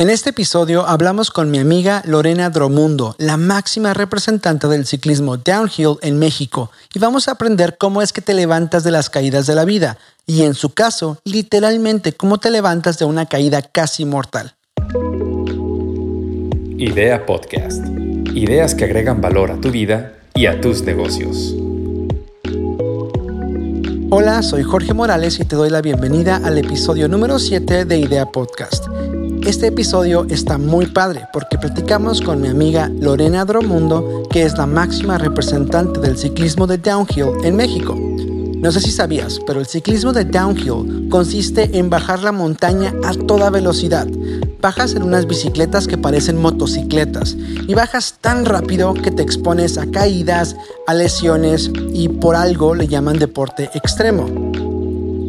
En este episodio hablamos con mi amiga Lorena Dromundo, la máxima representante del ciclismo downhill en México, y vamos a aprender cómo es que te levantas de las caídas de la vida, y en su caso, literalmente cómo te levantas de una caída casi mortal. Idea Podcast. Ideas que agregan valor a tu vida y a tus negocios. Hola, soy Jorge Morales y te doy la bienvenida al episodio número 7 de Idea Podcast. Este episodio está muy padre porque platicamos con mi amiga Lorena Dromundo, que es la máxima representante del ciclismo de downhill en México. No sé si sabías, pero el ciclismo de downhill consiste en bajar la montaña a toda velocidad. Bajas en unas bicicletas que parecen motocicletas y bajas tan rápido que te expones a caídas, a lesiones y por algo le llaman deporte extremo.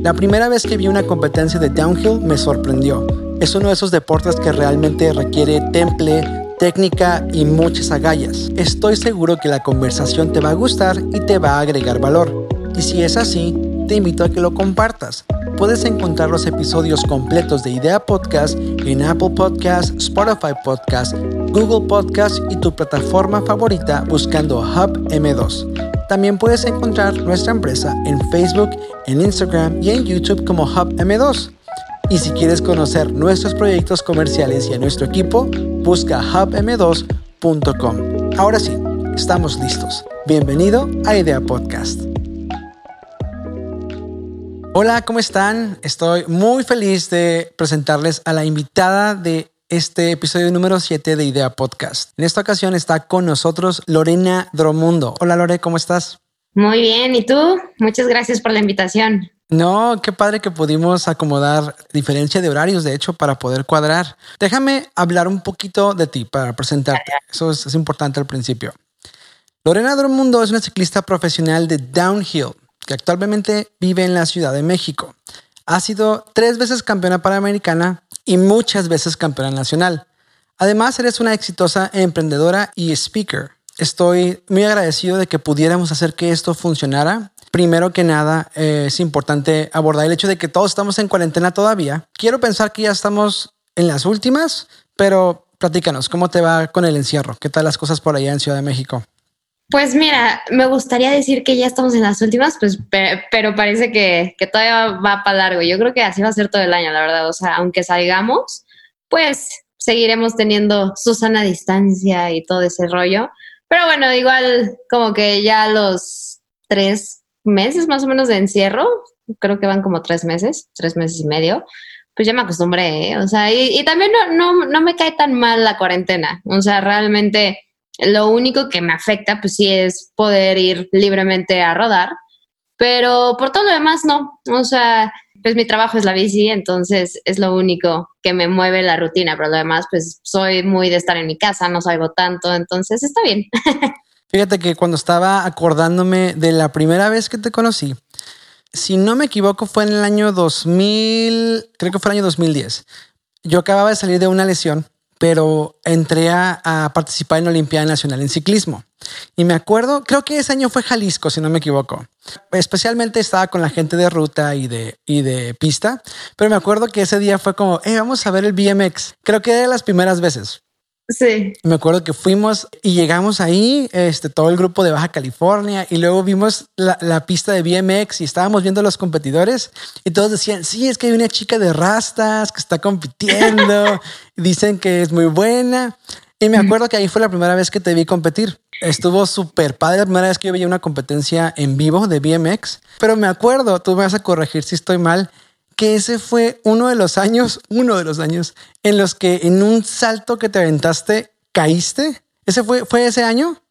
La primera vez que vi una competencia de downhill me sorprendió es uno de esos deportes que realmente requiere temple, técnica y muchas agallas. Estoy seguro que la conversación te va a gustar y te va a agregar valor. Y si es así, te invito a que lo compartas. Puedes encontrar los episodios completos de Idea Podcast en Apple Podcast, Spotify Podcast, Google Podcast y tu plataforma favorita buscando Hub M2. También puedes encontrar nuestra empresa en Facebook, en Instagram y en YouTube como Hub M2. Y si quieres conocer nuestros proyectos comerciales y a nuestro equipo, busca hubm2.com. Ahora sí, estamos listos. Bienvenido a Idea Podcast. Hola, ¿cómo están? Estoy muy feliz de presentarles a la invitada de este episodio número 7 de Idea Podcast. En esta ocasión está con nosotros Lorena Dromundo. Hola Lore, ¿cómo estás? Muy bien, ¿y tú? Muchas gracias por la invitación. No, qué padre que pudimos acomodar diferencia de horarios, de hecho, para poder cuadrar. Déjame hablar un poquito de ti para presentarte. Eso es, importante al principio. Lorena Dormundo es una ciclista profesional de downhill que actualmente vive en la Ciudad de México. Ha sido tres veces campeona panamericana y muchas veces campeona nacional. Además, eres una exitosa emprendedora y speaker. Estoy muy agradecido de que pudiéramos hacer que esto funcionara Primero que nada, eh, es importante abordar el hecho de que todos estamos en cuarentena todavía. Quiero pensar que ya estamos en las últimas, pero platícanos, ¿cómo te va con el encierro? ¿Qué tal las cosas por allá en Ciudad de México? Pues mira, me gustaría decir que ya estamos en las últimas, pues, pero parece que, que todavía va para largo. Yo creo que así va a ser todo el año, la verdad. O sea, aunque salgamos, pues seguiremos teniendo su sana distancia y todo ese rollo. Pero bueno, igual como que ya los tres meses más o menos de encierro, creo que van como tres meses, tres meses y medio, pues ya me acostumbré, ¿eh? o sea, y, también no, no, no, me cae tan mal la cuarentena, o sea, realmente lo único que me afecta, pues sí, es poder ir libremente a rodar, pero por todo lo demás no, o sea, pues mi trabajo es la bici, entonces es lo único que me mueve la rutina, pero lo demás, pues soy muy de estar en mi casa, no salgo tanto, entonces está bien. Fíjate que cuando estaba acordándome de la primera vez que te conocí, si no me equivoco, fue en el año 2000, creo que fue el año 2010. Yo acababa de salir de una lesión, pero entré a, participar en la Olimpiada Nacional en ciclismo. Y me acuerdo, creo que ese año fue Jalisco, si no me equivoco. Especialmente estaba con la gente de ruta y de, y de pista, pero me acuerdo que ese día fue como, hey, vamos a ver el BMX. Creo que era de las primeras veces. Sí. Me acuerdo que fuimos y llegamos ahí, este, todo el grupo de Baja California, y luego vimos la, pista de BMX y estábamos viendo a los competidores y todos decían, sí, es que hay una chica de rastas que está compitiendo, dicen que es muy buena. Y me acuerdo que ahí fue la primera vez que te vi competir. Estuvo súper padre la primera vez que yo veía una competencia en vivo de BMX, pero me acuerdo, tú me vas a corregir si estoy mal, que ese fue uno de los años, uno de los años en los que en un salto que te aventaste caíste. ¿Ese fue, fue ese año?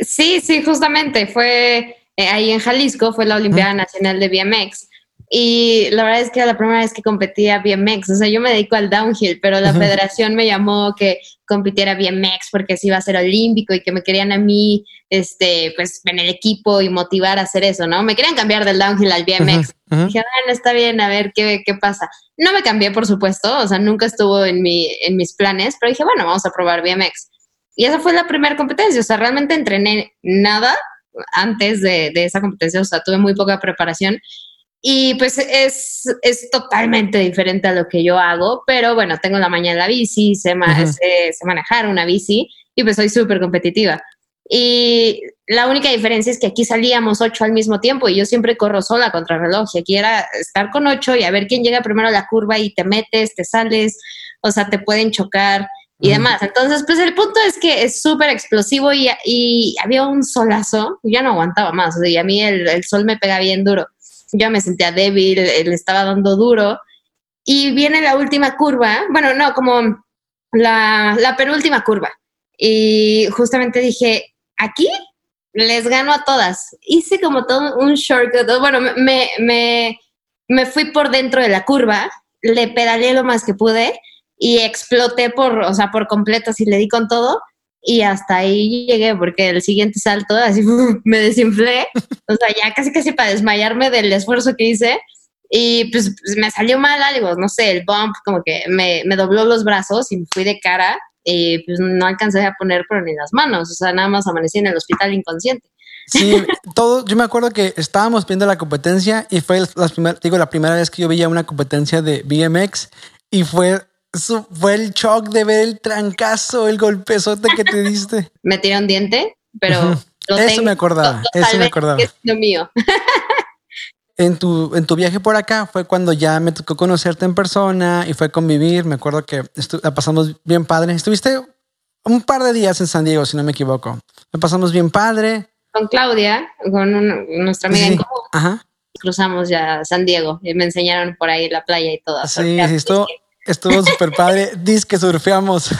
Sí, sí, justamente fue eh, ahí en Jalisco, fue la Olimpiada Nacional de BMX. Y la verdad es que era la primera vez que competía BMX. O sea, yo me dedico al downhill, pero la federación me llamó que compitiera BMX porque se iba a ser olímpico y que me querían a mí, este, pues en el equipo y motivar a hacer eso, ¿no? Me querían cambiar del downhill al BMX. Dije, bueno, está bien, a ver qué, qué pasa. No me cambié, por supuesto, o sea, nunca estuvo en, mi, en mis planes, pero dije, bueno, vamos a probar BMX. Y esa fue la primera competencia, o sea, realmente entrené nada antes de, de esa competencia, o sea, tuve muy poca preparación y pues es, es totalmente diferente a lo que yo hago, pero bueno, tengo la mañana la bici, sé, sé manejar una bici y pues soy súper competitiva. Y la única diferencia es que aquí salíamos ocho al mismo tiempo y yo siempre corro sola contra el reloj. Y aquí era estar con ocho y a ver quién llega primero a la curva y te metes, te sales, o sea, te pueden chocar y demás. Entonces, pues el punto es que es súper explosivo y, y, había un solazo, ya no aguantaba más. y a mí el, el, sol me pega bien duro. Yo me sentía débil, le estaba dando duro. Y viene la última curva, bueno, no, como la, la penúltima curva. Y justamente dije, aquí les gano a todas. Hice como todo un shortcut. Bueno, me, me, me fui por dentro de la curva, le pedaleé lo más que pude y exploté por, o sea, por completo, así le di con todo y hasta ahí llegué porque el siguiente salto así me desinflé, o sea, ya casi casi para desmayarme del esfuerzo que hice y pues, pues, me salió mal algo, no sé, el bump como que me, me dobló los brazos y me fui de cara y pues no alcancé a poner pero ni las manos, o sea, nada más amanecí en el hospital inconsciente. Sí, todo, yo me acuerdo que estábamos viendo la competencia y fue la primera, digo, la primera vez que yo veía una competencia de BMX y fue, fue el shock de ver el trancazo, el golpezote que te diste. me tiré un diente, pero eso me acordaba, eso me acordaba. Es lo mío. en tu, en tu viaje por acá fue cuando ya me tocó conocerte en persona y fue convivir. Me acuerdo que la pasamos bien padre. Estuviste un par de días en San Diego, si no me equivoco. La pasamos bien padre. Con Claudia, con nuestra amiga en común. Ajá. Cruzamos ya San Diego y me enseñaron por ahí la playa y todo. Sí, sí, estuvo, estuvo súper padre. Dice que surfeamos. sí.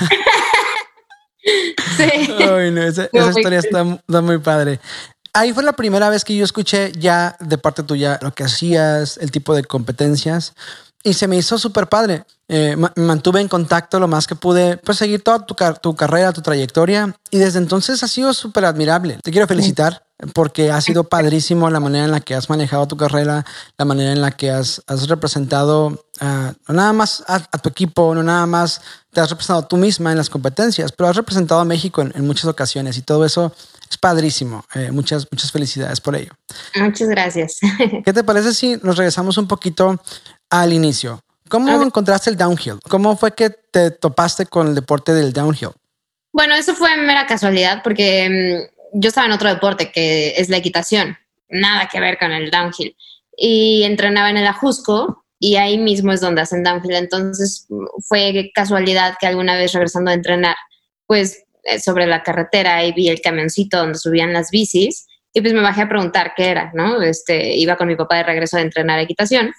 esa, historia está, está muy padre. Ahí fue la primera vez que yo escuché ya de parte tuya lo que hacías, el tipo de competencias. Y se me hizo súper padre. Eh, me mantuve en contacto lo más que pude, pues seguir toda tu, tu carrera, tu trayectoria. Y desde entonces ha sido súper admirable. Te quiero felicitar porque ha sido padrísimo la manera en la que has manejado tu carrera, la manera en la que has, has representado no nada más a, tu equipo, no nada más te has representado tú misma en las competencias, pero has representado a México en, muchas ocasiones y todo eso es padrísimo. Eh, muchas, muchas felicidades por ello. Muchas gracias. ¿Qué te parece si nos regresamos un poquito al inicio? ¿Cómo encontraste el downhill? ¿Cómo fue que te topaste con el deporte del downhill? Bueno, eso fue mera casualidad porque mm, yo estaba en otro deporte que es la equitación, nada que ver con el downhill. Y entrenaba en el Ajusco y ahí mismo es donde hacen downhill. Entonces mm, fue casualidad que alguna vez regresando a entrenar, pues eh, sobre la carretera y vi el camioncito donde subían las bicis y pues me bajé a preguntar qué era, ¿no? Este, iba con mi papá de regreso a entrenar equitación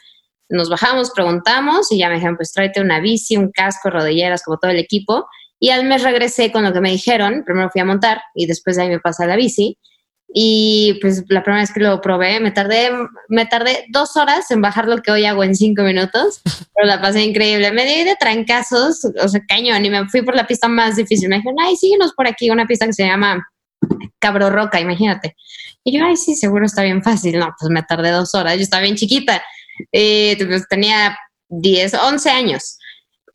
nos bajamos, preguntamos y ya me dijeron, pues tráete una bici, un casco, rodilleras, como todo el equipo. Y al mes regresé con lo que me dijeron. Primero fui a montar y después de ahí me pasé la bici. Y pues la primera vez que lo probé, me tardé, me tardé dos horas en bajar lo que hoy hago en cinco minutos, pero la pasé increíble. Me di de trancazos, o sea, cañón, y me fui por la pista más difícil. Me dijeron, ay, síguenos por aquí, una pista que se llama Cabro Roca, imagínate. Y yo, ay, sí, seguro está bien fácil. No, pues me tardé dos horas, yo estaba bien chiquita. Eh, pues, tenía 10, 11 años.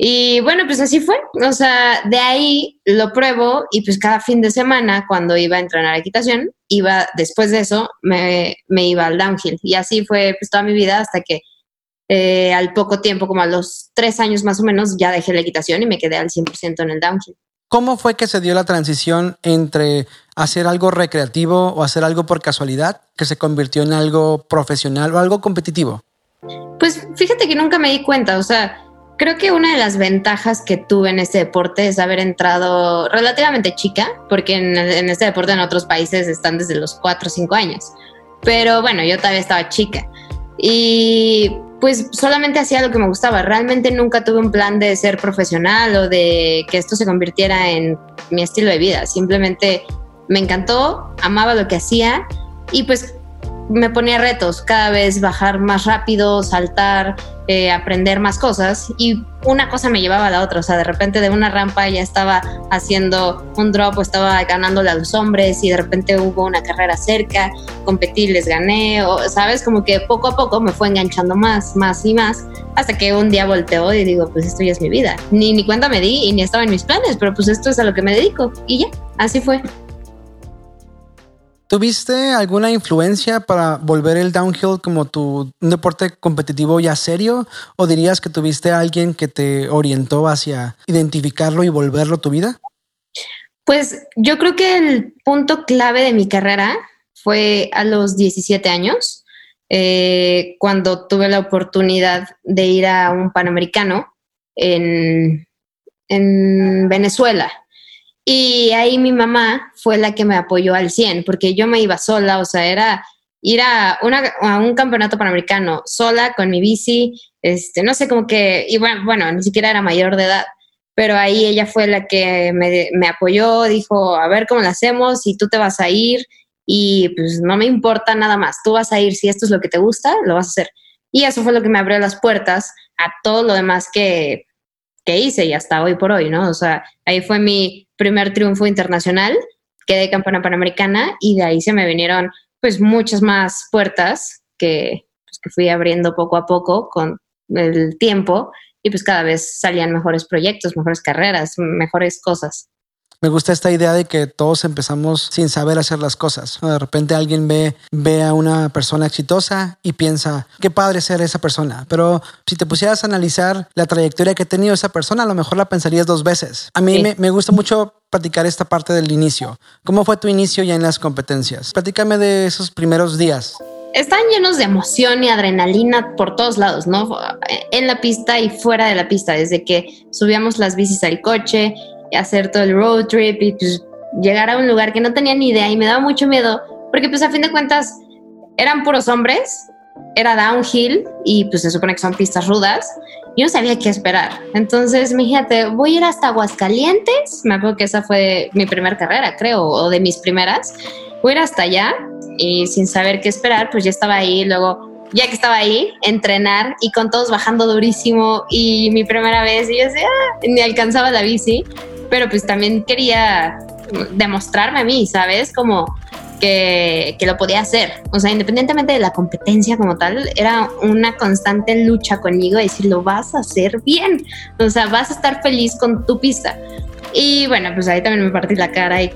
Y bueno, pues así fue. O sea, de ahí lo pruebo y pues cada fin de semana cuando iba a entrenar equitación, iba, después de eso, me, iba al downhill. Y así fue pues toda mi vida hasta que eh, al poco tiempo, como a los tres años más o menos, ya dejé la equitación y me quedé al 100% en el downhill. ¿Cómo fue que se dio la transición entre hacer algo recreativo o hacer algo por casualidad que se convirtió en algo profesional o algo competitivo? Pues fíjate que nunca me di cuenta, o sea, creo que una de las ventajas que tuve en este deporte es haber entrado relativamente chica, porque en, este deporte en otros países están desde los 4 o 5 años, pero bueno, yo todavía estaba chica. Y pues solamente hacía lo que me gustaba, realmente nunca tuve un plan de ser profesional o de que esto se convirtiera en mi estilo de vida, simplemente me encantó, amaba lo que hacía y pues me ponía retos, cada vez bajar más rápido, saltar, eh, aprender más cosas y una cosa me llevaba a la otra, o sea, de repente de una rampa ya estaba haciendo un drop o estaba ganándole a los hombres y de repente hubo una carrera cerca, competí, les gané, o, sabes, como que poco a poco me fue enganchando más, más y más, hasta que un día volteó y digo, pues esto ya es mi vida, ni, ni cuenta me di y ni estaba en mis planes, pero pues esto es a lo que me dedico y ya, así fue. ¿Tuviste alguna influencia para volver el downhill como tu un deporte competitivo ya serio? ¿O dirías que tuviste a alguien que te orientó hacia identificarlo y volverlo tu vida? Pues yo creo que el punto clave de mi carrera fue a los 17 años, eh, cuando tuve la oportunidad de ir a un panamericano en, en Venezuela. Y ahí mi mamá fue la que me apoyó al 100, porque yo me iba sola, o sea, era ir a, un campeonato panamericano sola con mi bici, este, no sé, como que, y bueno, bueno, ni siquiera era mayor de edad, pero ahí ella fue la que me, me apoyó, dijo, a ver cómo lo hacemos, y tú te vas a ir, y pues no me importa nada más, tú vas a ir, si esto es lo que te gusta, lo vas a hacer. Y eso fue lo que me abrió las puertas a todo lo demás que, que hice y hasta hoy por hoy, ¿no? O sea, ahí fue mi primer triunfo internacional, quedé campeona panamericana y de ahí se me vinieron pues muchas más puertas que, pues, que fui abriendo poco a poco con el tiempo y pues cada vez salían mejores proyectos, mejores carreras, mejores cosas. Me gusta esta idea de que todos empezamos sin saber hacer las cosas. De repente alguien ve, ve a una persona exitosa y piensa, qué padre ser esa persona. Pero si te pusieras a analizar la trayectoria que ha tenido esa persona, a lo mejor la pensarías dos veces. A mí me, me gusta mucho platicar esta parte del inicio. ¿Cómo fue tu inicio ya en las competencias? Platícame de esos primeros días están llenos de emoción y adrenalina por todos lados, ¿no? En la pista y fuera de la pista, desde que subíamos las bicis al coche hacer todo el road trip y pues llegar a un lugar que no tenía ni idea y me daba mucho miedo porque pues a fin de cuentas eran puros hombres, era downhill y pues se supone que son pistas rudas y no sabía qué esperar. Entonces me voy a ir hasta Aguascalientes, me acuerdo que esa fue mi primera carrera, creo, o de mis primeras. Voy a ir hasta allá y sin saber qué esperar, pues ya estaba ahí, luego ya que estaba ahí, entrenar y con todos bajando durísimo y mi primera vez y yo decía, ah", ni alcanzaba la bici pero pues también quería demostrarme a mí, ¿sabes? Como que, que, lo podía hacer. O sea, independientemente de la competencia como tal, era una constante lucha conmigo, decir, lo vas a hacer bien. O sea, vas a estar feliz con tu pista. Y bueno, pues ahí también me partí la cara y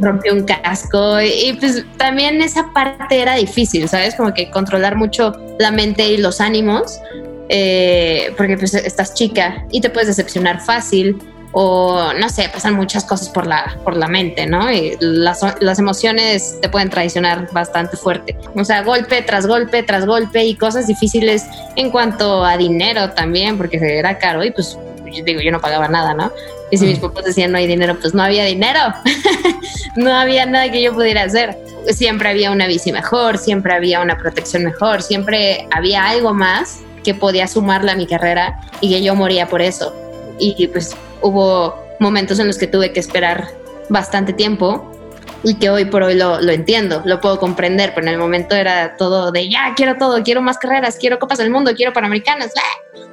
rompí un casco. Y, pues también esa parte era difícil, ¿sabes? Como que controlar mucho la mente y los ánimos. Eh, porque pues estás chica y te puedes decepcionar fácil o no sé, pasan muchas cosas por la, por la mente, ¿no? Y las, las, emociones te pueden traicionar bastante fuerte. O sea, golpe tras golpe tras golpe y cosas difíciles en cuanto a dinero también, porque era caro y pues digo, yo no pagaba nada, ¿no? Y si mis papás decían no hay dinero, pues no había dinero. no había nada que yo pudiera hacer. Siempre había una bici mejor, siempre había una protección mejor, siempre había algo más que podía sumarle a mi carrera y que yo moría por eso. Y pues hubo momentos en los que tuve que esperar bastante tiempo y que hoy por hoy lo, entiendo, lo puedo comprender, pero en el momento era todo de ya, quiero todo, quiero más carreras, quiero Copas del Mundo, quiero Panamericanas.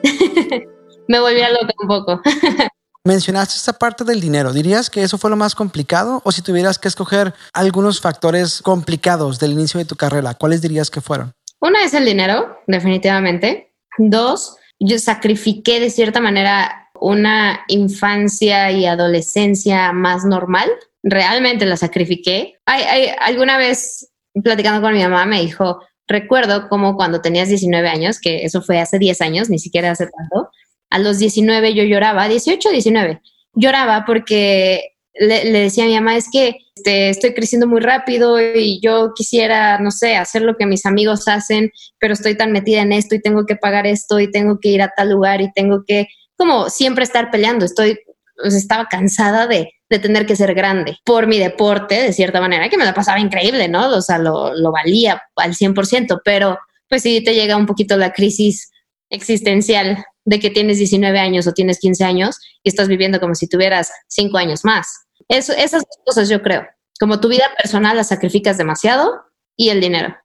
Me volví a loca un poco. Mencionaste esta parte del dinero. ¿Dirías que eso fue lo más complicado? O si tuvieras que escoger algunos factores complicados del inicio de tu carrera, ¿cuáles dirías que fueron? Uno es el dinero, definitivamente. Dos, yo sacrifiqué de cierta manera una infancia y adolescencia más normal. Realmente la sacrifiqué. Hay, alguna vez platicando con mi mamá me dijo, recuerdo como cuando tenías 19 años, que eso fue hace 10 años, ni siquiera hace tanto, a los 19 yo lloraba, 18, 19, lloraba porque le, decía a mi mamá, es que este, estoy creciendo muy rápido y yo quisiera, no sé, hacer lo que mis amigos hacen, pero estoy tan metida en esto y tengo que pagar esto y tengo que ir a tal lugar y tengo que como siempre estar peleando. Estoy, estaba cansada de, de, tener que ser grande por mi deporte, de cierta manera, que me la pasaba increíble, ¿no? O sea, lo, lo valía al 100%, pero pues sí te llega un poquito la crisis existencial de que tienes 19 años o tienes 15 años y estás viviendo como si tuvieras 5 años más. Eso, esas cosas yo creo. Como tu vida personal la sacrificas demasiado y el dinero.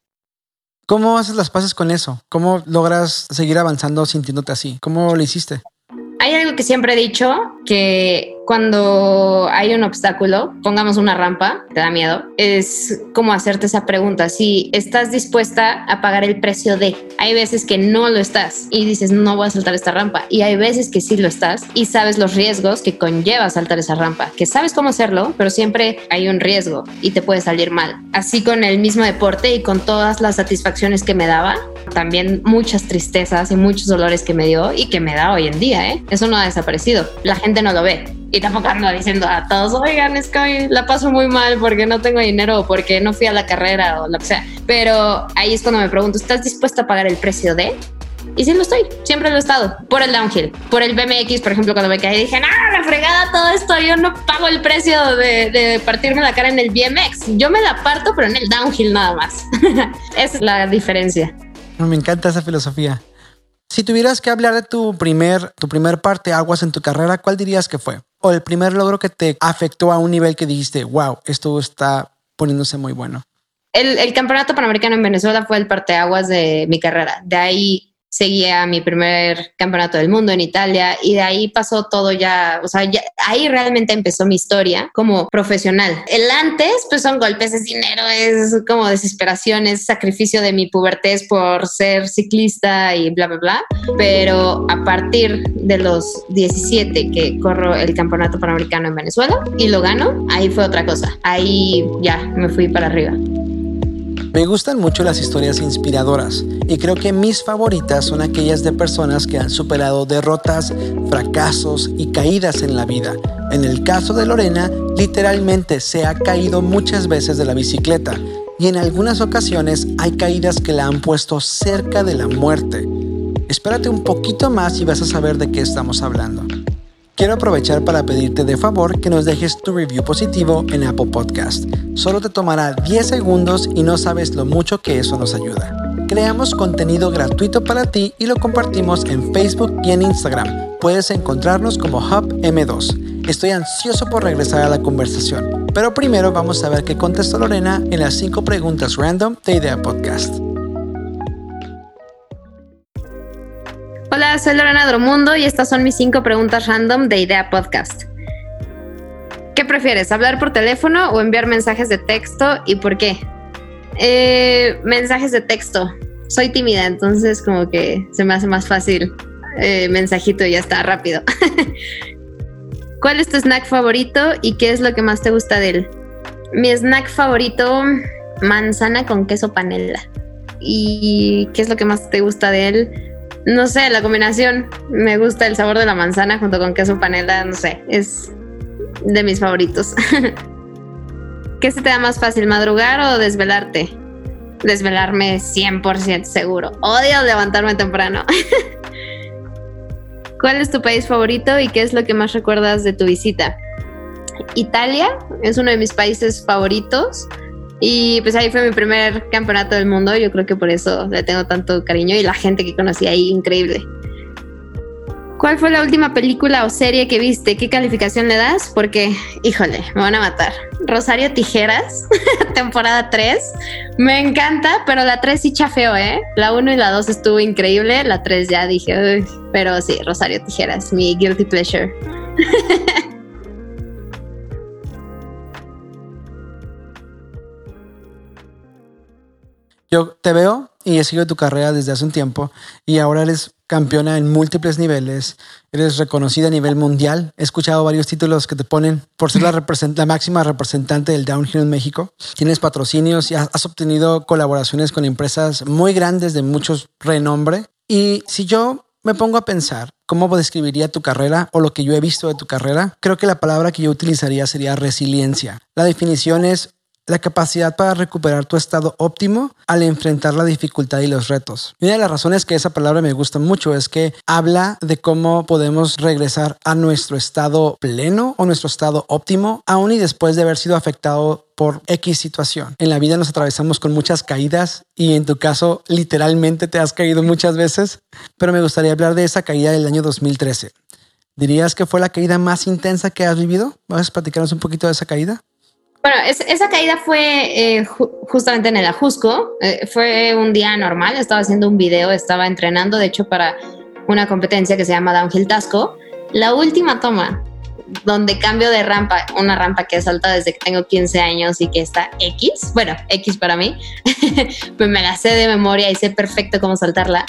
¿Cómo haces las paces con eso? ¿Cómo logras seguir avanzando sintiéndote así? ¿Cómo lo hiciste? Hay algo que siempre he dicho, que cuando hay un obstáculo, pongamos una rampa, te da miedo, es como hacerte esa pregunta, si estás dispuesta a pagar el precio de. Hay veces que no lo estás y dices, no voy a saltar esta rampa. Y hay veces que sí lo estás y sabes los riesgos que conlleva saltar esa rampa, que sabes cómo hacerlo, pero siempre hay un riesgo y te puede salir mal. Así con el mismo deporte y con todas las satisfacciones que me daba, también muchas tristezas y muchos dolores que me dio y que me da hoy en día, ¿eh? Eso no ha desaparecido. La gente no lo ve y tampoco ando diciendo a todos, oigan, es que la paso muy mal porque no tengo dinero o porque no fui a la carrera o lo que sea. Pero ahí es cuando me pregunto, ¿estás dispuesta a pagar el precio de? Y sí lo estoy, siempre lo he estado. Por el downhill, por el BMX, por ejemplo, cuando me caí dije, no, la fregada todo esto, yo no pago el precio de, de, partirme la cara en el BMX. Yo me la parto, pero en el downhill nada más. Esa es la diferencia. Me encanta esa filosofía. Si tuvieras que hablar de tu primer, tu primer parte aguas en tu carrera, ¿cuál dirías que fue? O el primer logro que te afectó a un nivel que dijiste, wow, esto está poniéndose muy bueno. El, campeonato panamericano en Venezuela fue el parteaguas de mi carrera. De ahí seguía mi primer campeonato del mundo en Italia y de ahí pasó todo ya, o sea, ahí realmente empezó mi historia como profesional. El antes, pues son golpes, de dinero, es como desesperación, es sacrificio de mi pubertez por ser ciclista y bla, bla, bla. Pero a partir de los 17 que corro el campeonato panamericano en Venezuela y lo gano, ahí fue otra cosa. Ahí ya me fui para arriba. Me gustan mucho las historias inspiradoras y creo que mis favoritas son aquellas de personas que han superado derrotas, fracasos y caídas en la vida. En el caso de Lorena, literalmente se ha caído muchas veces de la bicicleta y en algunas ocasiones hay caídas que la han puesto cerca de la muerte. Espérate un poquito más y vas a saber de qué estamos hablando. Quiero aprovechar para pedirte de favor que nos dejes tu review positivo en Apple Podcast. Solo te tomará 10 segundos y no sabes lo mucho que eso nos ayuda. Creamos contenido gratuito para ti y lo compartimos en Facebook y en Instagram. Puedes encontrarnos como Hub M2. Estoy ansioso por regresar a la conversación, pero primero vamos a ver qué contestó Lorena en las 5 preguntas random de Idea Podcast. Hola, soy Lorena Dromundo y estas son mis cinco preguntas random de Idea Podcast. ¿Qué prefieres, hablar por teléfono o enviar mensajes de texto y por qué? Eh, mensajes de texto. Soy tímida, entonces como que se me hace más fácil. Eh, mensajito y ya está rápido. ¿Cuál es tu snack favorito y qué es lo que más te gusta de él? Mi snack favorito, manzana con queso panela. ¿Y qué es lo que más te gusta de él? No sé, la combinación. Me gusta el sabor de la manzana junto con queso panela, no sé, es de mis favoritos. ¿Qué se te da más fácil, madrugar o desvelarte? Desvelarme 100% seguro. Odio levantarme temprano. ¿Cuál es tu país favorito y qué es lo que más recuerdas de tu visita? Italia es uno de mis países favoritos. Y pues ahí fue mi primer campeonato del mundo. Yo creo que por eso le tengo tanto cariño y la gente que conocí ahí, increíble. ¿Cuál fue la última película o serie que viste? ¿Qué calificación le das? Porque, híjole, me van a matar. Rosario Tijeras, temporada 3. Me encanta, pero la 3 sí chafeo, ¿eh? La 1 y la 2 estuvo increíble. La 3 ya dije, pero sí, Rosario Tijeras, mi guilty pleasure. Yo te veo y he seguido tu carrera desde hace un tiempo y ahora eres campeona en múltiples niveles, eres reconocida a nivel mundial. He escuchado varios títulos que te ponen por ser la, la máxima representante del downhill en México. Tienes patrocinios y has obtenido colaboraciones con empresas muy grandes de muchos renombre. Y si yo me pongo a pensar cómo describiría tu carrera o lo que yo he visto de tu carrera, creo que la palabra que yo utilizaría sería resiliencia. La definición es la capacidad para recuperar tu estado óptimo al enfrentar la dificultad y los retos. una de las razones que esa palabra me gusta mucho es que habla de cómo podemos regresar a nuestro estado pleno o nuestro estado óptimo, aún y después de haber sido afectado por X situación. En la vida nos atravesamos con muchas caídas y en tu caso literalmente te has caído muchas veces, pero me gustaría hablar de esa caída del año 2013. ¿Dirías que fue la caída más intensa que has vivido? ¿Vas a platicarnos un poquito de esa caída? Bueno, esa caída fue eh, justamente en el Ajusco. Eh, fue un día normal. Estaba haciendo un video, estaba entrenando, de hecho, para una competencia que se llama Downhill Tasco. La última toma donde cambio de rampa, una rampa que he saltado desde que tengo 15 años y que está X, bueno, X para mí, pues me la sé de memoria y sé perfecto cómo saltarla.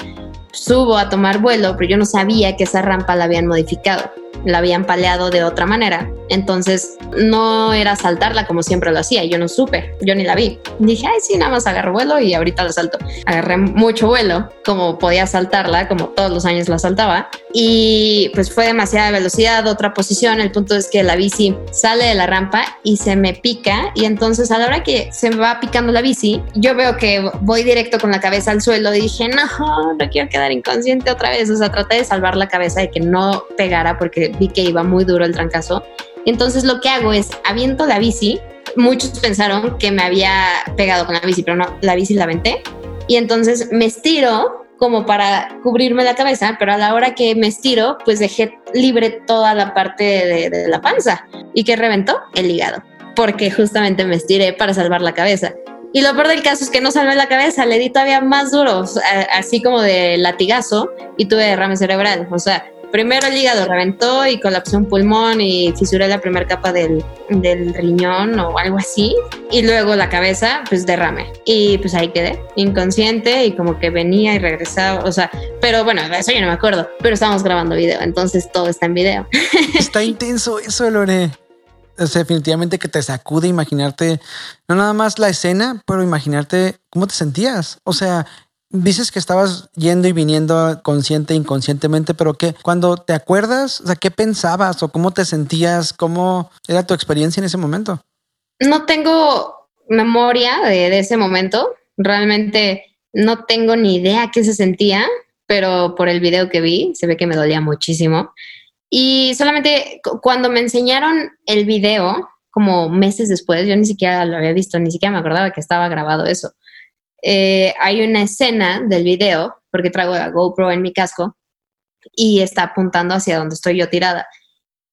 Subo a tomar vuelo, pero yo no sabía que esa rampa la habían modificado la habían paleado de otra manera. Entonces no era saltarla como siempre lo hacía. Yo no supe, yo ni la vi. Dije, ay, sí, nada más agarro vuelo y ahorita la salto. Agarré mucho vuelo, como podía saltarla, como todos los años la saltaba. Y pues fue demasiada velocidad, otra posición. El punto es que la bici sale de la rampa y se me pica. Y entonces a la hora que se me va picando la bici, yo veo que voy directo con la cabeza al suelo. Y dije, no, no quiero quedar inconsciente otra vez. O sea, traté de salvar la cabeza de que no pegara porque vi que iba muy duro el trancazo. Entonces lo que hago es aviento la bici. Muchos pensaron que me había pegado con la bici, pero no, la bici la aventé. Y entonces me estiro como para cubrirme la cabeza, pero a la hora que me estiro, pues dejé libre toda la parte de, la panza. ¿Y que reventó? El hígado, porque justamente me estiré para salvar la cabeza. Y lo peor del caso es que no salvé la cabeza, le di todavía más duro, así como de latigazo, y tuve derrame cerebral. O sea, primero el hígado reventó y colapsó un pulmón y fisuré la primera capa del, del, riñón o algo así. Y luego la cabeza, pues derrame. Y pues ahí quedé, inconsciente y como que venía y regresaba. O sea, pero bueno, eso yo no me acuerdo. Pero estábamos grabando video, entonces todo está en video. Está intenso eso, Lore. Definitivamente que te sacude imaginarte, no nada más la escena, pero imaginarte cómo te sentías. O sea, Dices que estabas yendo y viniendo consciente e inconscientemente, pero que cuando te acuerdas, o sea, ¿qué pensabas o cómo te sentías? ¿Cómo era tu experiencia en ese momento? No tengo memoria de, ese momento. Realmente no tengo ni idea qué se sentía, pero por el video que vi se ve que me dolía muchísimo. Y solamente cuando me enseñaron el video, como meses después, yo ni siquiera lo había visto, ni siquiera me acordaba que estaba grabado eso. Eh, hay una escena del video, porque traigo la GoPro en mi casco, y está apuntando hacia donde estoy yo tirada.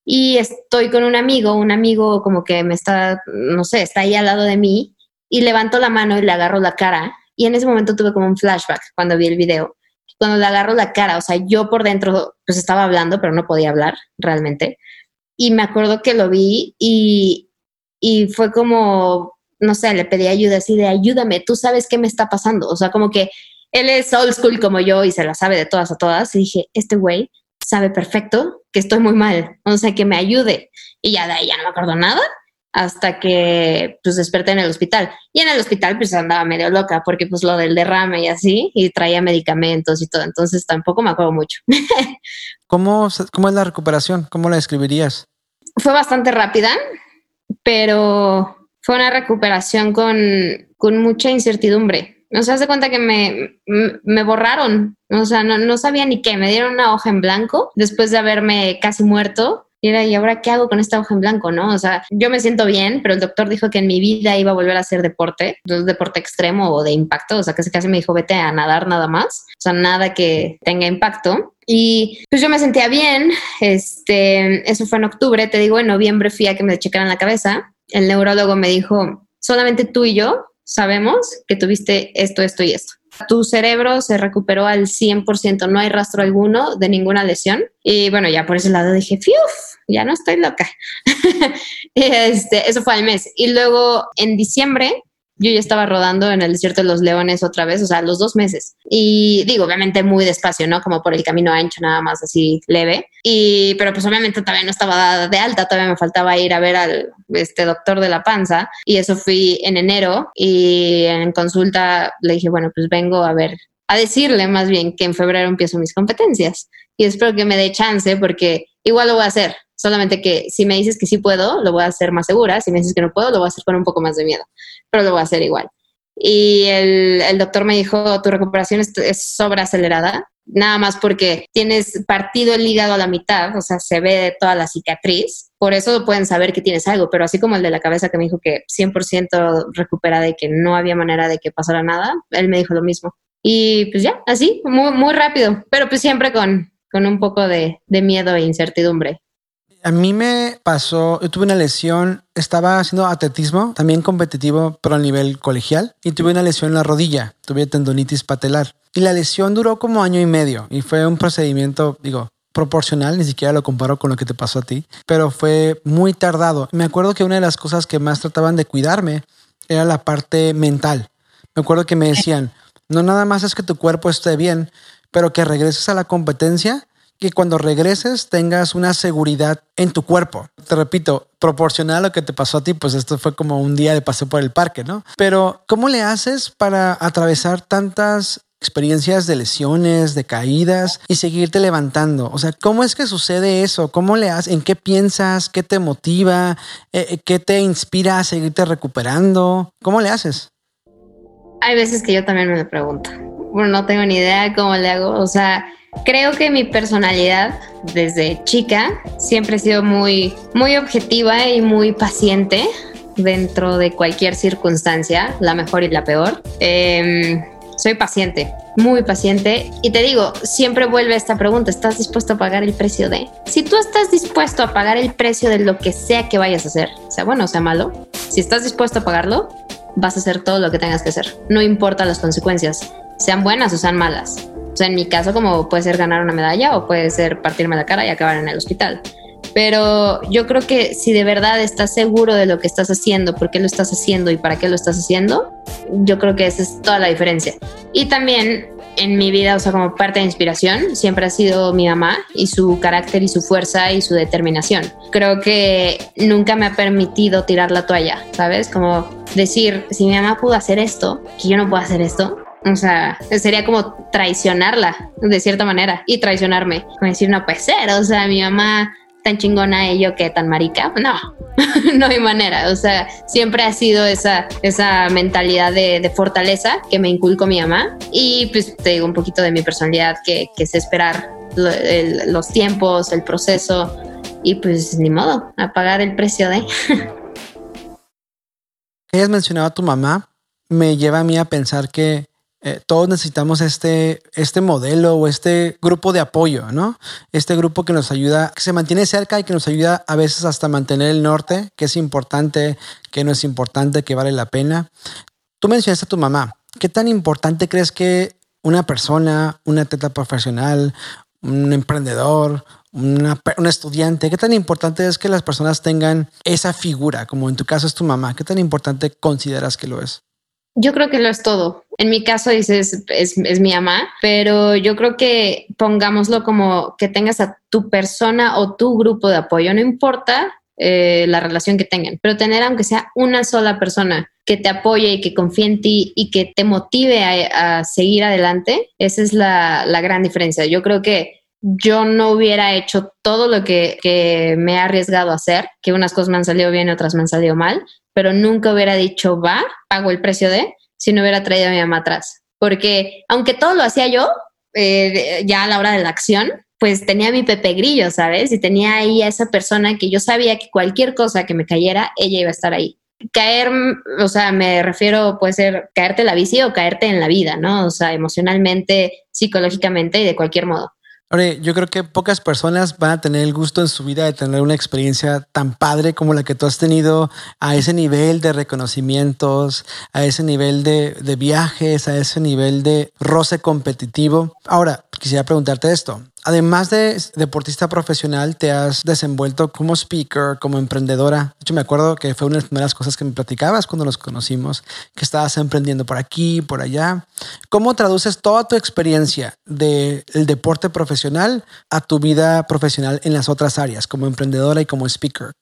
Y estoy con un amigo, un amigo como que me está, no sé, está ahí al lado de mí, y levanto la mano y le agarro la cara. Y en ese momento tuve como un flashback cuando vi el video. Cuando le agarro la cara, o sea, yo por dentro pues estaba hablando, pero no podía hablar realmente. Y me acuerdo que lo vi y, y fue como, no sé, le pedí ayuda así de ayúdame, tú sabes qué me está pasando. O sea, como que él es old school como yo y se la sabe de todas a todas. Y dije, este güey sabe perfecto que estoy muy mal, o sea, que me ayude. Y ya de ahí ya no me acuerdo nada hasta que pues desperté en el hospital. Y en el hospital pues andaba medio loca porque pues lo del derrame y así, y traía medicamentos y todo, entonces tampoco me acuerdo mucho. ¿Cómo, ¿Cómo es la recuperación? ¿Cómo la describirías? Fue bastante rápida, pero fue una recuperación con, con mucha incertidumbre. O sea, hace cuenta que me, me borraron, o sea, no, no, sabía ni qué, me dieron una hoja en blanco después de haberme casi muerto. Y era, ¿y ahora qué hago con esta hoja en blanco? ¿No? O sea, yo me siento bien, pero el doctor dijo que en mi vida iba a volver a hacer deporte, deporte extremo o de impacto. O sea, que casi me dijo, vete a nadar nada más. O sea, nada que tenga impacto. Y pues yo me sentía bien. Este, eso fue en octubre. Te digo, en noviembre fui a que me checaran la cabeza el neurólogo me dijo, solamente tú y yo sabemos que tuviste esto, esto y esto. Tu cerebro se recuperó al 100%, no hay rastro alguno de ninguna lesión. Y bueno, ya por ese lado dije, ¡fiuf! Ya no estoy loca. este, eso fue al mes. Y luego en diciembre yo ya estaba rodando en el desierto de los leones otra vez, o sea, los dos meses. Y digo, obviamente muy despacio, ¿no? Como por el camino ancho, nada más así leve. Y, pero pues obviamente todavía no estaba de alta, todavía me faltaba ir a ver al este doctor de la panza. Y eso fui en enero y en consulta le dije, bueno, pues vengo a ver, a decirle más bien que en febrero empiezo mis competencias. Y espero que me dé chance porque igual lo voy a hacer. Solamente que si me dices que sí puedo, lo voy a hacer más segura. Si me dices que no puedo, lo voy a hacer con un poco más de miedo. Pero lo voy a hacer igual. Y el, el doctor me dijo, tu recuperación es, es acelerada, nada más porque tienes partido el hígado a la mitad, o sea, se ve toda la cicatriz. Por eso pueden saber que tienes algo, pero así como el de la cabeza que me dijo que 100% recuperada y que no había manera de que pasara nada, él me dijo lo mismo. Y pues ya, así, muy, muy rápido, pero pues siempre con, con un poco de, de miedo e incertidumbre. A mí me pasó, yo tuve una lesión, estaba haciendo atletismo, también competitivo, pero a nivel colegial, y tuve una lesión en la rodilla, tuve tendonitis patelar. Y la lesión duró como año y medio, y fue un procedimiento, digo, proporcional, ni siquiera lo comparo con lo que te pasó a ti, pero fue muy tardado. Me acuerdo que una de las cosas que más trataban de cuidarme era la parte mental. Me acuerdo que me decían, no nada más es que tu cuerpo esté bien, pero que regreses a la competencia, que cuando regreses tengas una seguridad en tu cuerpo. Te repito, proporcional a lo que te pasó a ti, pues esto fue como un día de paseo por el parque, ¿no? Pero ¿cómo le haces para atravesar tantas experiencias de lesiones, de caídas y seguirte levantando. O sea, ¿cómo es que sucede eso? ¿Cómo le haces? ¿En qué piensas? ¿Qué te motiva? Eh, eh, ¿Qué te inspira a seguirte recuperando? ¿Cómo le haces? Hay veces que yo también me pregunto. Bueno, no tengo ni idea de cómo le hago. O sea, creo que mi personalidad desde chica siempre ha sido muy, muy objetiva y muy paciente dentro de cualquier circunstancia, la mejor y la peor. Eh, soy paciente, muy paciente. Y te digo, siempre vuelve esta pregunta, ¿estás dispuesto a pagar el precio de? Si tú estás dispuesto a pagar el precio de lo que sea que vayas a hacer, sea bueno o sea malo, si estás dispuesto a pagarlo, vas a hacer todo lo que tengas que hacer. No importa las consecuencias, sean buenas o sean malas. O sea, en mi caso, como puede ser ganar una medalla o puede ser partirme la cara y acabar en el hospital. Pero yo creo que si de verdad estás seguro de lo que estás haciendo, por qué lo estás haciendo y para qué lo estás haciendo, yo creo que esa es toda la diferencia. Y también en mi vida, o sea, como parte de inspiración, siempre ha sido mi mamá y su carácter y su fuerza y su determinación. Creo que nunca me ha permitido tirar la toalla, ¿sabes? Como decir, si mi mamá pudo hacer esto, que yo no puedo hacer esto, o sea, sería como traicionarla de cierta manera y traicionarme. Como decir, no puede ser. O sea, mi mamá tan chingona ello que tan marica. No, no hay manera. O sea, siempre ha sido esa, esa mentalidad de, fortaleza que me inculcó mi mamá. Y pues te digo un poquito de mi personalidad que, que sé esperar los tiempos, el proceso. Y pues ni modo, a pagar el precio de. Hayas mencionado a tu mamá, me lleva a mí a pensar que eh, todos necesitamos este, este modelo o este grupo de apoyo, ¿no? Este grupo que nos ayuda, que se mantiene cerca y que nos ayuda a veces hasta mantener el norte, que es importante, que no es importante, que vale la pena. Tú mencionaste a tu mamá. ¿Qué tan importante crees que una persona, un atleta profesional, un emprendedor, un estudiante, qué tan importante es que las personas tengan esa figura, como en tu caso es tu mamá? ¿Qué tan importante consideras que lo es? Yo creo que lo es todo. En mi caso dices, es, mi mamá, pero yo creo que pongámoslo como que tengas a tu persona o tu grupo de apoyo, no importa eh, la relación que tengan, pero tener aunque sea una sola persona que te apoye y que confíe en ti y que te motive a, seguir adelante, esa es la, la gran diferencia. Yo creo que yo no hubiera hecho todo lo que, que, me he arriesgado a hacer, que unas cosas me han salido bien y otras me han salido mal, pero nunca hubiera dicho, va, pago el precio de, si no hubiera traído a mi mamá atrás. Porque aunque todo lo hacía yo, eh, ya a la hora de la acción, pues tenía mi Pepe Grillo, ¿sabes? Y tenía ahí a esa persona que yo sabía que cualquier cosa que me cayera, ella iba a estar ahí. Caer, o sea, me refiero, puede ser caerte la bici o caerte en la vida, ¿no? O sea, emocionalmente, psicológicamente y de cualquier modo. Ahora, yo creo que pocas personas van a tener el gusto en su vida de tener una experiencia tan padre como la que tú has tenido a ese nivel de reconocimientos, a ese nivel de, de viajes, a ese nivel de roce competitivo. Ahora, quisiera preguntarte esto. Además de deportista profesional, te has desenvuelto como speaker, como emprendedora. De hecho, me acuerdo que fue una de las primeras cosas que me platicabas cuando nos conocimos, que estabas emprendiendo por aquí, por allá. ¿Cómo traduces toda tu experiencia del deporte profesional a tu vida profesional en las otras áreas, como emprendedora y como speaker?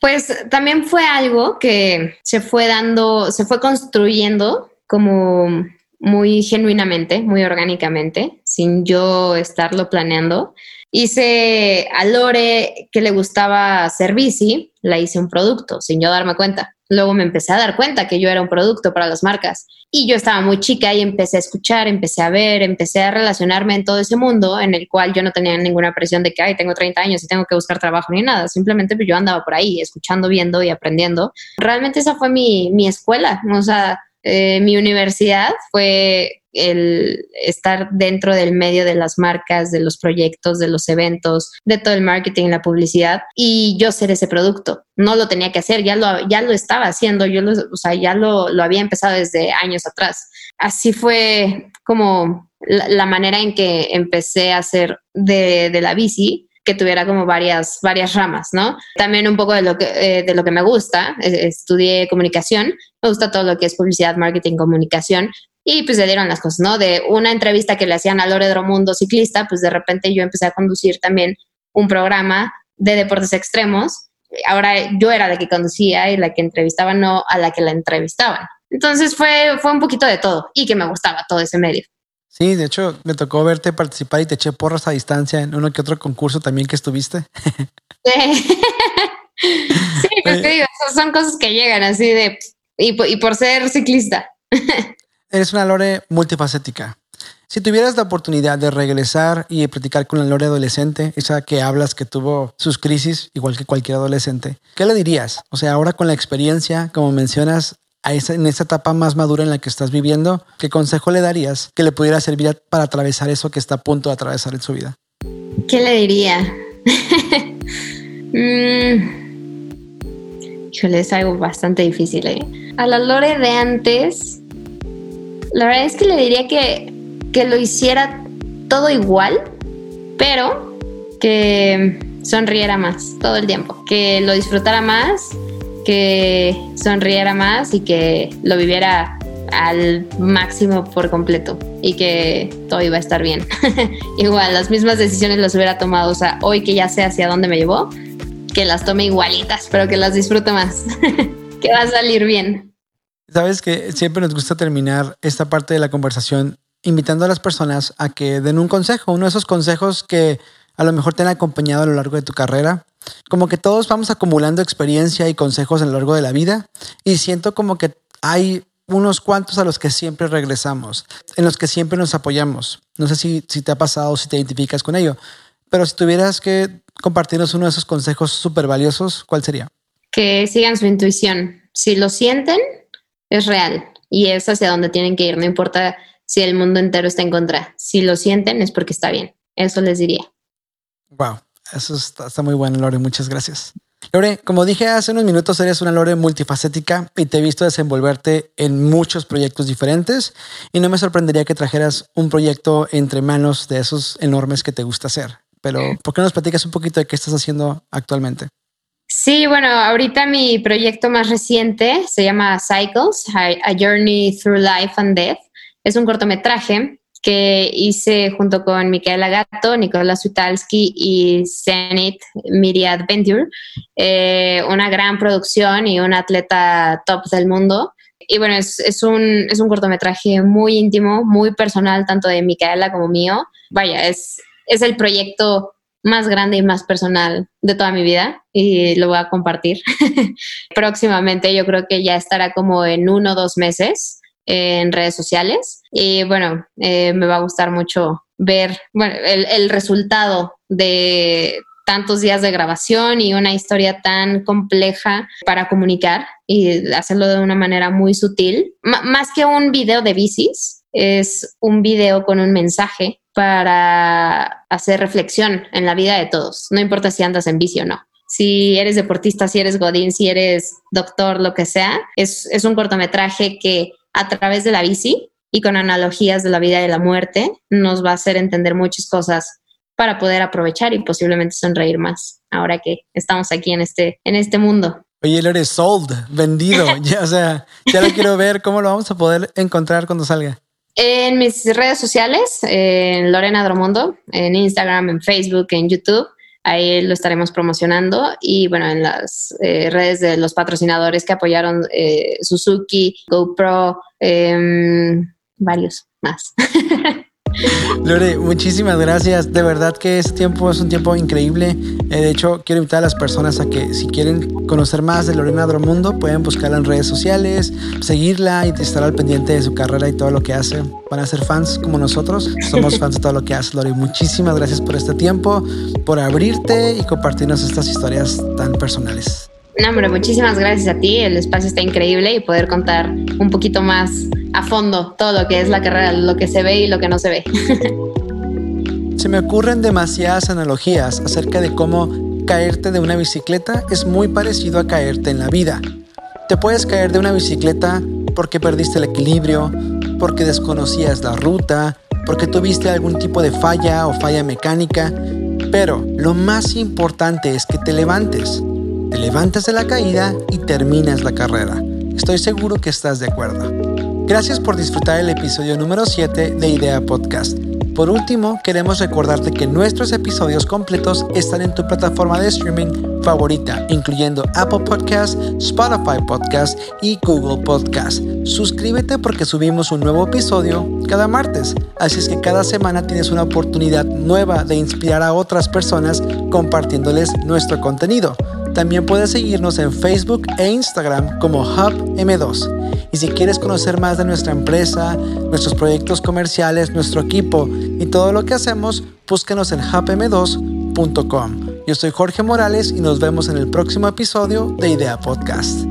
Pues también fue algo que se fue dando, se fue construyendo como muy genuinamente, muy orgánicamente, sin yo estarlo planeando. Hice a Lore que le gustaba hacer bici, la hice un producto sin yo darme cuenta. Luego me empecé a dar cuenta que yo era un producto para las marcas. Y yo estaba muy chica y empecé a escuchar, empecé a ver, empecé a relacionarme en todo ese mundo en el cual yo no tenía ninguna presión de que, ay, tengo 30 años y tengo que buscar trabajo ni nada. Simplemente pues, yo andaba por ahí, escuchando, viendo y aprendiendo. Realmente esa fue mi, mi escuela. O sea, eh, mi universidad fue el estar dentro del medio de las marcas, de los proyectos, de los eventos, de todo el marketing, la publicidad y yo ser ese producto. No lo tenía que hacer, ya lo, ya lo estaba haciendo, yo lo, o sea, ya lo, lo había empezado desde años atrás. Así fue como la, manera en que empecé a hacer de, de, la bici que tuviera como varias, varias ramas, ¿no? También un poco de lo que, eh, de lo que me gusta, estudié comunicación, me gusta todo lo que es publicidad, marketing, comunicación, y pues se dieron las cosas, ¿no? De una entrevista que le hacían a Lore Dromundo, ciclista, pues de repente yo empecé a conducir también un programa de deportes extremos. Ahora yo era la que conducía y la que entrevistaba, no a la que la entrevistaban. Entonces fue, fue un poquito de todo y que me gustaba todo ese medio. Sí, de hecho, me tocó verte participar y te eché porras a distancia en uno que otro concurso también que estuviste. Sí, sí pues te digo, son cosas que llegan así de, y, y por ser ciclista. Eres una Lore multifacética. Si tuvieras la oportunidad de regresar y platicar con la Lore adolescente, esa que hablas que tuvo sus crisis, igual que cualquier adolescente, ¿qué le dirías? O sea, ahora con la experiencia, como mencionas, en esa etapa más madura en la que estás viviendo, ¿qué consejo le darías que le pudiera servir para atravesar eso que está a punto de atravesar en su vida? ¿Qué le diría? mm. Híjole, es algo bastante difícil. ¿eh? A la Lore de antes, la verdad es que le diría que, que lo hiciera todo igual, pero que sonriera más todo el tiempo, que lo disfrutara más, que sonriera más y que lo viviera al máximo por completo y que todo iba a estar bien. Igual, las mismas decisiones las hubiera tomado, o sea, hoy que ya sé hacia dónde me llevó, que las tome igualitas, pero que las disfrute más, que va a salir bien. Sabes que siempre nos gusta terminar esta parte de la conversación invitando a las personas a que den un consejo, uno de esos consejos que a lo mejor te han acompañado a lo largo de tu carrera. Como que todos vamos acumulando experiencia y consejos a lo largo de la vida y siento como que hay unos cuantos a los que siempre regresamos, en los que siempre nos apoyamos. No sé si, si te ha pasado si te identificas con ello, pero si tuvieras que compartirnos uno de esos consejos súper valiosos, ¿cuál sería? Que sigan su intuición. Si lo sienten, es real y es hacia donde tienen que ir, no importa si el mundo entero está en contra. Si lo sienten es porque está bien. Eso les diría. Wow, eso está, muy bueno, Lore. Muchas gracias. Lore, como dije hace unos minutos, eres una Lore multifacética y te he visto desenvolverte en muchos proyectos diferentes y no me sorprendería que trajeras un proyecto entre manos de esos enormes que te gusta hacer. Pero, ¿por qué no nos platicas un poquito de qué estás haciendo actualmente? Sí, bueno, ahorita mi proyecto más reciente se llama Cycles, A Journey Through Life and Death. Es un cortometraje que hice junto con Micaela Gato, Nicolás Sutalski y Zenith Media Adventure, eh, una gran producción y un atleta top del mundo. Y bueno, es, es, un, es un cortometraje muy íntimo, muy personal, tanto de Micaela como mío. Vaya, es, es el proyecto más grande y más personal de toda mi vida y lo voy a compartir. Próximamente yo creo que ya estará como en uno o dos meses en redes sociales y bueno, eh, me va a gustar mucho ver bueno, el, resultado de tantos días de grabación y una historia tan compleja para comunicar y hacerlo de una manera muy sutil. Más que un video de bicis, es un video con un mensaje para hacer reflexión en la vida de todos. No importa si andas en bici o no. Si eres deportista, si eres godín, si eres doctor, lo que sea, es, es un cortometraje que a través de la bici y con analogías de la vida y de la muerte nos va a hacer entender muchas cosas para poder aprovechar y posiblemente sonreír más ahora que estamos aquí en este, en este mundo. Oye, lo eres sold, vendido. ya, o sea, ya lo quiero ver. ¿Cómo lo vamos a poder encontrar cuando salga? En mis redes sociales, en Lorena Dromondo, en Instagram, en Facebook, en YouTube, ahí lo estaremos promocionando y bueno, en las eh, redes de los patrocinadores que apoyaron eh, Suzuki, GoPro, eh, varios más. Lore, muchísimas gracias. De verdad que este tiempo es un tiempo increíble. Eh, de hecho, quiero invitar a las personas a que si quieren conocer más de Lorena Dromundo, pueden buscarla en redes sociales, seguirla y estar al pendiente de su carrera y todo lo que hace. Van a ser fans como nosotros. Somos fans de todo lo que hace, Lore. Muchísimas gracias por este tiempo, por abrirte y compartirnos estas historias tan personales. Hombre, muchísimas gracias a ti. El espacio está increíble y poder contar un poquito más a fondo todo lo que es la carrera, lo que se ve y lo que no se ve. se me ocurren demasiadas analogías acerca de cómo caerte de una bicicleta es muy parecido a caerte en la vida. Te puedes caer de una bicicleta porque perdiste el equilibrio, porque desconocías la ruta, porque tuviste algún tipo de falla o falla mecánica, pero lo más importante es que te levantes. Te levantes de la caída y terminas la carrera. Estoy seguro que estás de acuerdo. Gracias por disfrutar el episodio número 7 de Idea Podcast. Por último, queremos recordarte que nuestros episodios completos están en tu plataforma de streaming favorita, incluyendo Apple Podcast, Spotify Podcast y Google Podcast. Suscríbete porque subimos un nuevo episodio cada martes, así es que cada semana tienes una oportunidad nueva de inspirar a otras personas compartiéndoles nuestro contenido. También puedes seguirnos en Facebook e Instagram como Hub M2. Y si quieres conocer más de nuestra empresa, nuestros proyectos comerciales, nuestro equipo y todo lo que hacemos, búsquenos en hubm2.com. Yo soy Jorge Morales y nos vemos en el próximo episodio de Idea Podcast.